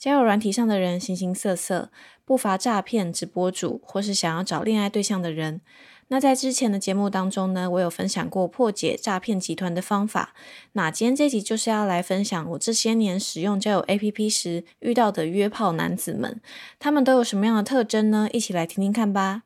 交友软体上的人形形色色，不乏诈骗直播主或是想要找恋爱对象的人。那在之前的节目当中呢，我有分享过破解诈骗集团的方法。那今天这集就是要来分享我这些年使用交友 APP 时遇到的约炮男子们，他们都有什么样的特征呢？一起来听听看吧。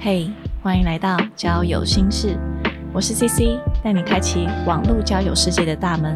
嘿，欢迎来到交友心事。我是 CC，带你开启网络交友世界的大门。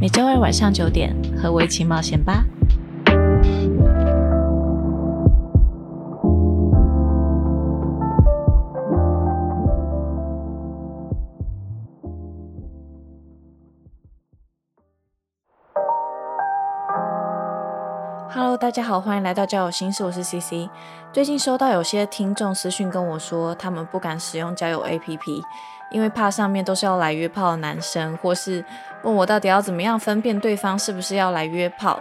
每周二晚上九点，和我一起冒险吧。大家好，欢迎来到交友心事，我是 CC。最近收到有些听众私讯跟我说，他们不敢使用交友 APP。因为怕上面都是要来约炮的男生，或是问我到底要怎么样分辨对方是不是要来约炮。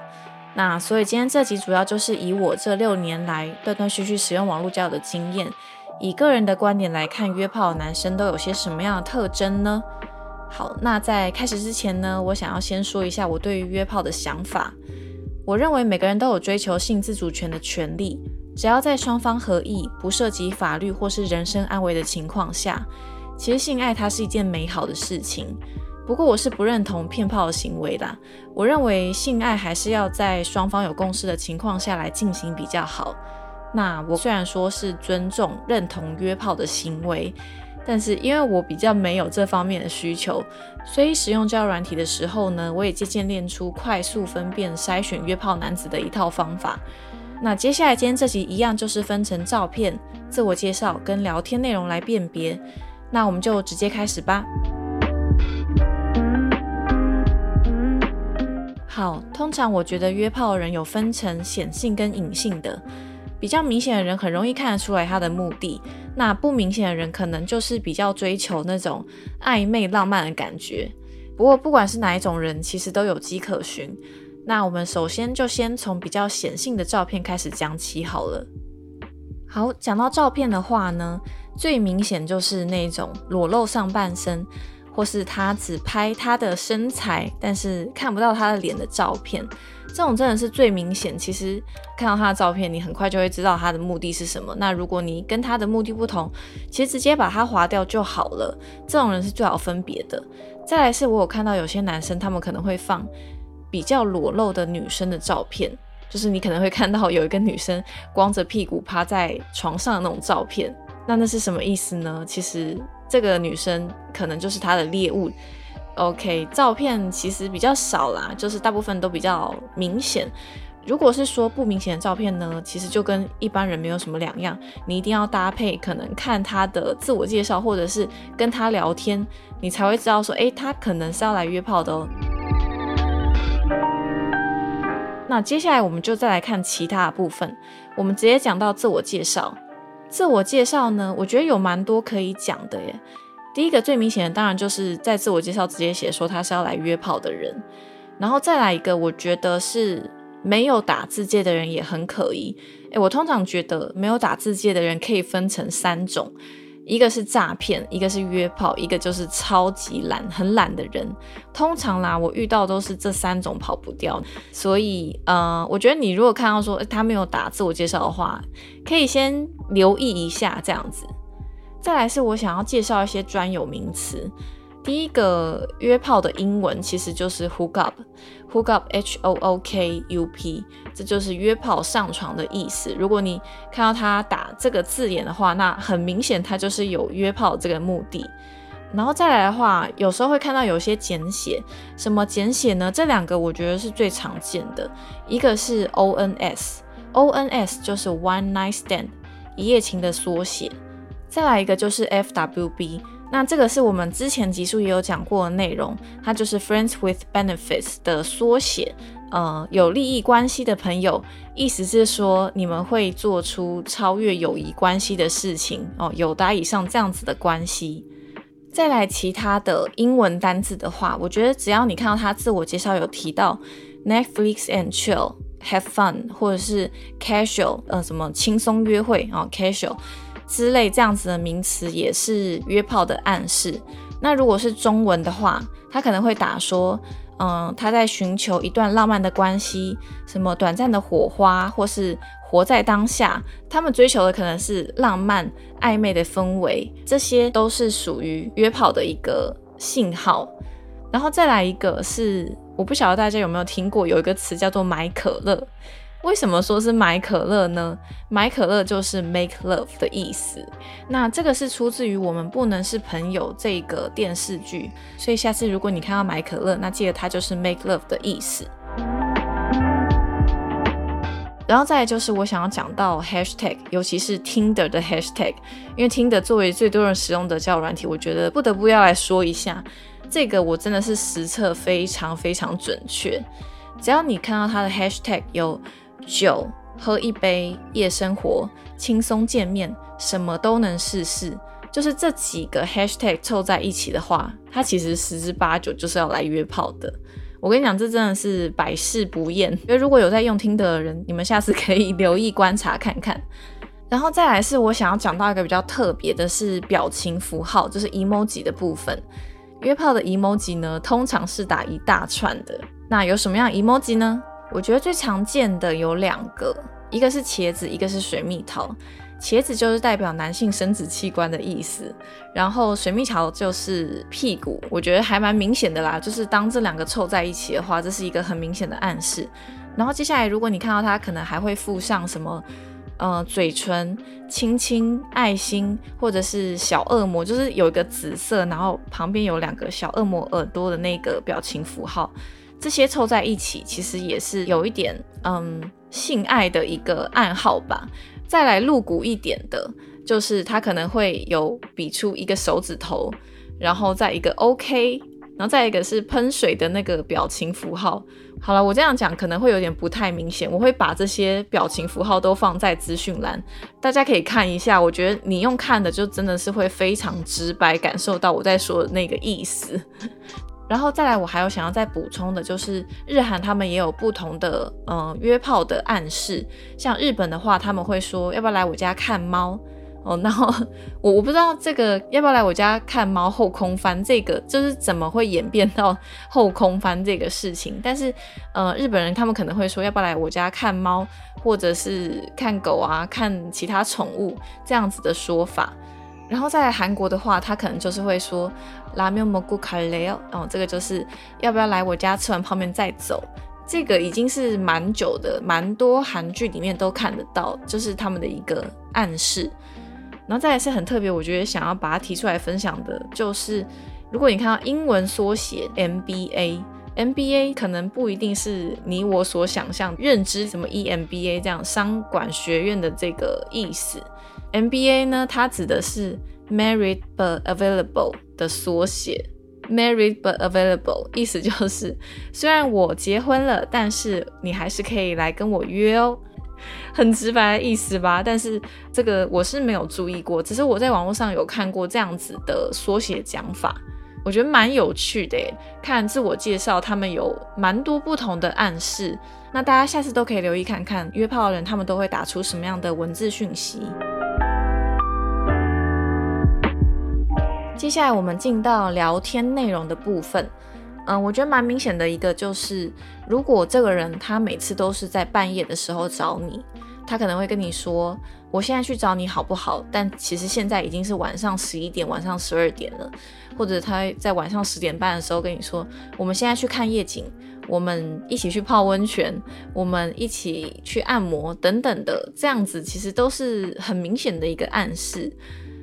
那所以今天这集主要就是以我这六年来断断续续使用网络交友的经验，以个人的观点来看约炮的男生都有些什么样的特征呢？好，那在开始之前呢，我想要先说一下我对于约炮的想法。我认为每个人都有追求性自主权的权利，只要在双方合意、不涉及法律或是人身安危的情况下。其实性爱它是一件美好的事情，不过我是不认同骗炮的行为啦。我认为性爱还是要在双方有共识的情况下来进行比较好。那我虽然说是尊重、认同约炮的行为，但是因为我比较没有这方面的需求，所以使用交友软体的时候呢，我也渐渐练出快速分辨、筛选约炮男子的一套方法。那接下来今天这集一样就是分成照片、自我介绍跟聊天内容来辨别。那我们就直接开始吧。好，通常我觉得约炮人有分成显性跟隐性的，比较明显的人很容易看得出来他的目的，那不明显的人可能就是比较追求那种暧昧浪漫的感觉。不过不管是哪一种人，其实都有迹可循。那我们首先就先从比较显性的照片开始讲起好了。好，讲到照片的话呢？最明显就是那种裸露上半身，或是他只拍他的身材，但是看不到他的脸的照片，这种真的是最明显。其实看到他的照片，你很快就会知道他的目的是什么。那如果你跟他的目的不同，其实直接把他划掉就好了。这种人是最好分别的。再来是我有看到有些男生，他们可能会放比较裸露的女生的照片，就是你可能会看到有一个女生光着屁股趴在床上的那种照片。那那是什么意思呢？其实这个女生可能就是他的猎物。OK，照片其实比较少啦，就是大部分都比较明显。如果是说不明显的照片呢，其实就跟一般人没有什么两样。你一定要搭配，可能看他的自我介绍，或者是跟他聊天，你才会知道说，诶，他可能是要来约炮的哦。那接下来我们就再来看其他的部分，我们直接讲到自我介绍。自我介绍呢，我觉得有蛮多可以讲的耶。第一个最明显的，当然就是在自我介绍直接写说他是要来约炮的人，然后再来一个，我觉得是没有打字界的人也很可疑。诶，我通常觉得没有打字界的人可以分成三种。一个是诈骗，一个是约炮，一个就是超级懒、很懒的人。通常啦，我遇到都是这三种跑不掉。所以，呃，我觉得你如果看到说他没有打自我介绍的话，可以先留意一下这样子。再来是我想要介绍一些专有名词。第一个约炮的英文其实就是 hook up，hook up，h o o k u p，这就是约炮上床的意思。如果你看到他打这个字眼的话，那很明显他就是有约炮这个目的。然后再来的话，有时候会看到有些简写，什么简写呢？这两个我觉得是最常见的，一个是 o n s，o n s 就是 one night stand，一夜情的缩写。再来一个就是 f w b。那这个是我们之前集数也有讲过的内容，它就是 Friends with Benefits 的缩写，呃，有利益关系的朋友，意思是说你们会做出超越友谊关系的事情哦，有达以上这样子的关系。再来其他的英文单字的话，我觉得只要你看到他自我介绍有提到 Netflix and chill, have fun，或者是 casual，呃，什么轻松约会哦，casual。之类这样子的名词也是约炮的暗示，那如果是中文的话，他可能会打说，嗯，他在寻求一段浪漫的关系，什么短暂的火花，或是活在当下。他们追求的可能是浪漫暧昧的氛围，这些都是属于约炮的一个信号。然后再来一个是，我不晓得大家有没有听过，有一个词叫做买可乐。为什么说是买可乐呢？买可乐就是 make love 的意思。那这个是出自于我们不能是朋友这个电视剧，所以下次如果你看到买可乐，那记得它就是 make love 的意思。然后再来就是我想要讲到 hashtag，尤其是 Tinder 的 hashtag，因为 Tinder 作为最多人使用的交友软体，我觉得不得不要来说一下，这个我真的是实测非常非常准确。只要你看到它的 hashtag 有酒，喝一杯，夜生活，轻松见面，什么都能试试。就是这几个 hashtag 凑在一起的话，它其实十之八九就是要来约炮的。我跟你讲，这真的是百试不厌。因为如果有在用听的人，你们下次可以留意观察看看。然后再来是我想要讲到一个比较特别的，是表情符号，就是 emoji 的部分。约炮的 emoji 呢，通常是打一大串的。那有什么样 emoji 呢？我觉得最常见的有两个，一个是茄子，一个是水蜜桃。茄子就是代表男性生殖器官的意思，然后水蜜桃就是屁股。我觉得还蛮明显的啦，就是当这两个凑在一起的话，这是一个很明显的暗示。然后接下来，如果你看到它，可能还会附上什么，呃，嘴唇、亲亲、爱心，或者是小恶魔，就是有一个紫色，然后旁边有两个小恶魔耳朵的那个表情符号。这些凑在一起，其实也是有一点嗯性爱的一个暗号吧。再来露骨一点的，就是他可能会有比出一个手指头，然后再一个 OK，然后再一个是喷水的那个表情符号。好了，我这样讲可能会有点不太明显，我会把这些表情符号都放在资讯栏，大家可以看一下。我觉得你用看的就真的是会非常直白感受到我在说的那个意思。然后再来，我还有想要再补充的，就是日韩他们也有不同的嗯约炮的暗示。像日本的话，他们会说要不要来我家看猫哦。然后我我不知道这个要不要来我家看猫后空翻这个就是怎么会演变到后空翻这个事情。但是呃日本人他们可能会说要不要来我家看猫，或者是看狗啊，看其他宠物这样子的说法。然后在韩国的话，他可能就是会说拉面蘑菇卡雷哦，哦，这个就是要不要来我家吃完泡面再走？这个已经是蛮久的，蛮多韩剧里面都看得到，就是他们的一个暗示。然后再来是很特别，我觉得想要把它提出来分享的，就是如果你看到英文缩写 MBA，MBA 可能不一定是你我所想象认知什么 EMBA 这样商管学院的这个意思。MBA 呢，它指的是 Married but Available 的缩写。Married but Available 意思就是，虽然我结婚了，但是你还是可以来跟我约哦。很直白的意思吧？但是这个我是没有注意过，只是我在网络上有看过这样子的缩写讲法，我觉得蛮有趣的。看自我介绍，他们有蛮多不同的暗示。那大家下次都可以留意看看，约炮的人他们都会打出什么样的文字讯息。接下来我们进到聊天内容的部分，嗯，我觉得蛮明显的一个就是，如果这个人他每次都是在半夜的时候找你，他可能会跟你说，我现在去找你好不好？但其实现在已经是晚上十一点，晚上十二点了，或者他在晚上十点半的时候跟你说，我们现在去看夜景，我们一起去泡温泉，我们一起去按摩等等的，这样子其实都是很明显的一个暗示。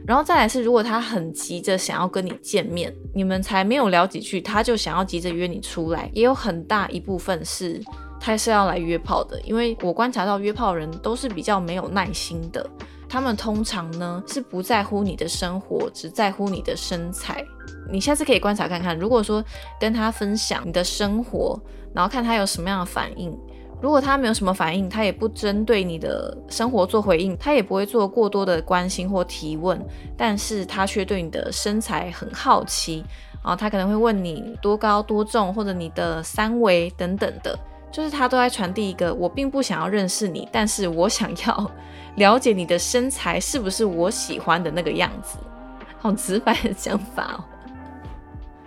然后再来是，如果他很急着想要跟你见面，你们才没有聊几句，他就想要急着约你出来，也有很大一部分是他是要来约炮的。因为我观察到约炮人都是比较没有耐心的，他们通常呢是不在乎你的生活，只在乎你的身材。你下次可以观察看看，如果说跟他分享你的生活，然后看他有什么样的反应。如果他没有什么反应，他也不针对你的生活做回应，他也不会做过多的关心或提问，但是他却对你的身材很好奇，啊他可能会问你多高多重，或者你的三围等等的，就是他都在传递一个我并不想要认识你，但是我想要了解你的身材是不是我喜欢的那个样子，好直白的想法哦。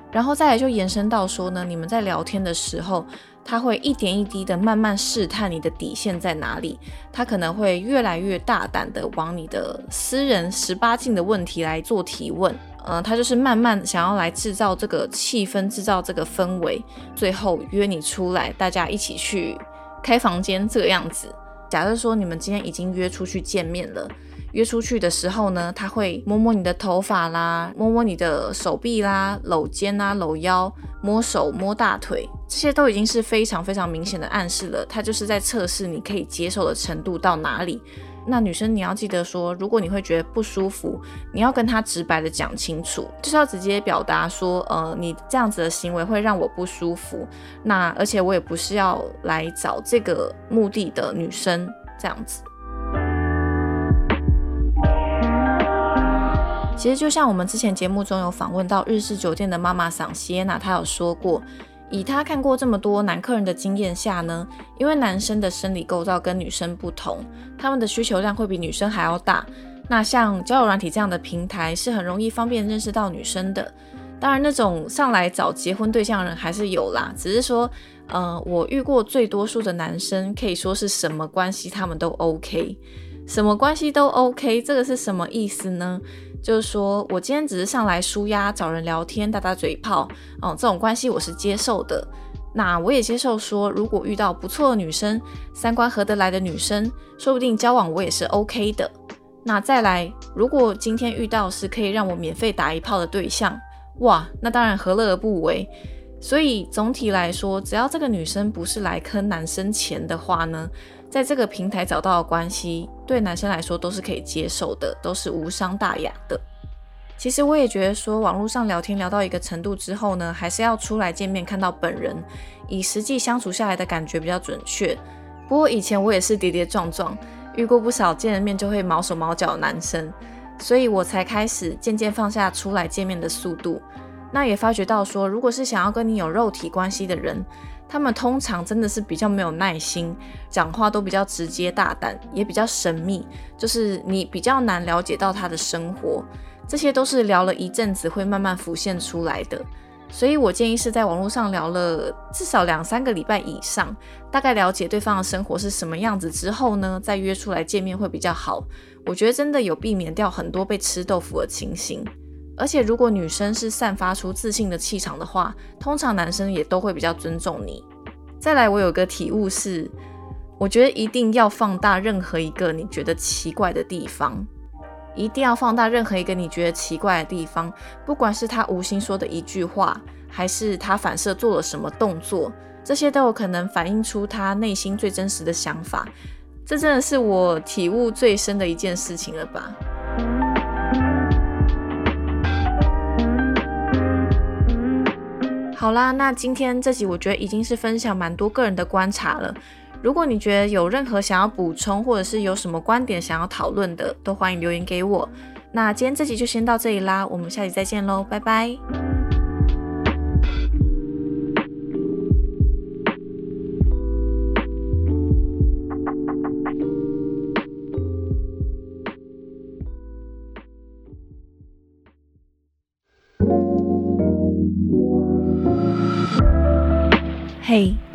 然后再来就延伸到说呢，你们在聊天的时候，他会一点一滴的慢慢试探你的底线在哪里，他可能会越来越大胆的往你的私人十八禁的问题来做提问，呃，他就是慢慢想要来制造这个气氛，制造这个氛围，最后约你出来，大家一起去开房间这个样子。假设说你们今天已经约出去见面了。约出去的时候呢，他会摸摸你的头发啦，摸摸你的手臂啦，搂肩啊，搂腰，摸手，摸大腿，这些都已经是非常非常明显的暗示了。他就是在测试你可以接受的程度到哪里。那女生你要记得说，如果你会觉得不舒服，你要跟他直白的讲清楚，就是要直接表达说，呃，你这样子的行为会让我不舒服。那而且我也不是要来找这个目的的女生，这样子。其实就像我们之前节目中有访问到日式酒店的妈妈桑西耶娜，她有说过，以她看过这么多男客人的经验下呢，因为男生的生理构造跟女生不同，他们的需求量会比女生还要大。那像交友软体这样的平台是很容易方便认识到女生的。当然，那种上来找结婚对象的人还是有啦，只是说，呃，我遇过最多数的男生可以说是什么关系他们都 OK，什么关系都 OK，这个是什么意思呢？就是说我今天只是上来舒压、找人聊天、打打嘴炮，哦，这种关系我是接受的。那我也接受说，如果遇到不错的女生、三观合得来的女生，说不定交往我也是 OK 的。那再来，如果今天遇到是可以让我免费打一炮的对象，哇，那当然何乐而不为。所以总体来说，只要这个女生不是来坑男生钱的话呢？在这个平台找到的关系，对男生来说都是可以接受的，都是无伤大雅的。其实我也觉得说，网络上聊天聊到一个程度之后呢，还是要出来见面看到本人，以实际相处下来的感觉比较准确。不过以前我也是跌跌撞撞，遇过不少见了面就会毛手毛脚的男生，所以我才开始渐渐放下出来见面的速度。那也发觉到说，如果是想要跟你有肉体关系的人，他们通常真的是比较没有耐心，讲话都比较直接大胆，也比较神秘，就是你比较难了解到他的生活，这些都是聊了一阵子会慢慢浮现出来的。所以我建议是在网络上聊了至少两三个礼拜以上，大概了解对方的生活是什么样子之后呢，再约出来见面会比较好。我觉得真的有避免掉很多被吃豆腐的情形。而且，如果女生是散发出自信的气场的话，通常男生也都会比较尊重你。再来，我有个体悟是，我觉得一定要放大任何一个你觉得奇怪的地方，一定要放大任何一个你觉得奇怪的地方，不管是他无心说的一句话，还是他反射做了什么动作，这些都有可能反映出他内心最真实的想法。这真的是我体悟最深的一件事情了吧。好啦，那今天这集我觉得已经是分享蛮多个人的观察了。如果你觉得有任何想要补充，或者是有什么观点想要讨论的，都欢迎留言给我。那今天这集就先到这里啦，我们下集再见喽，拜拜。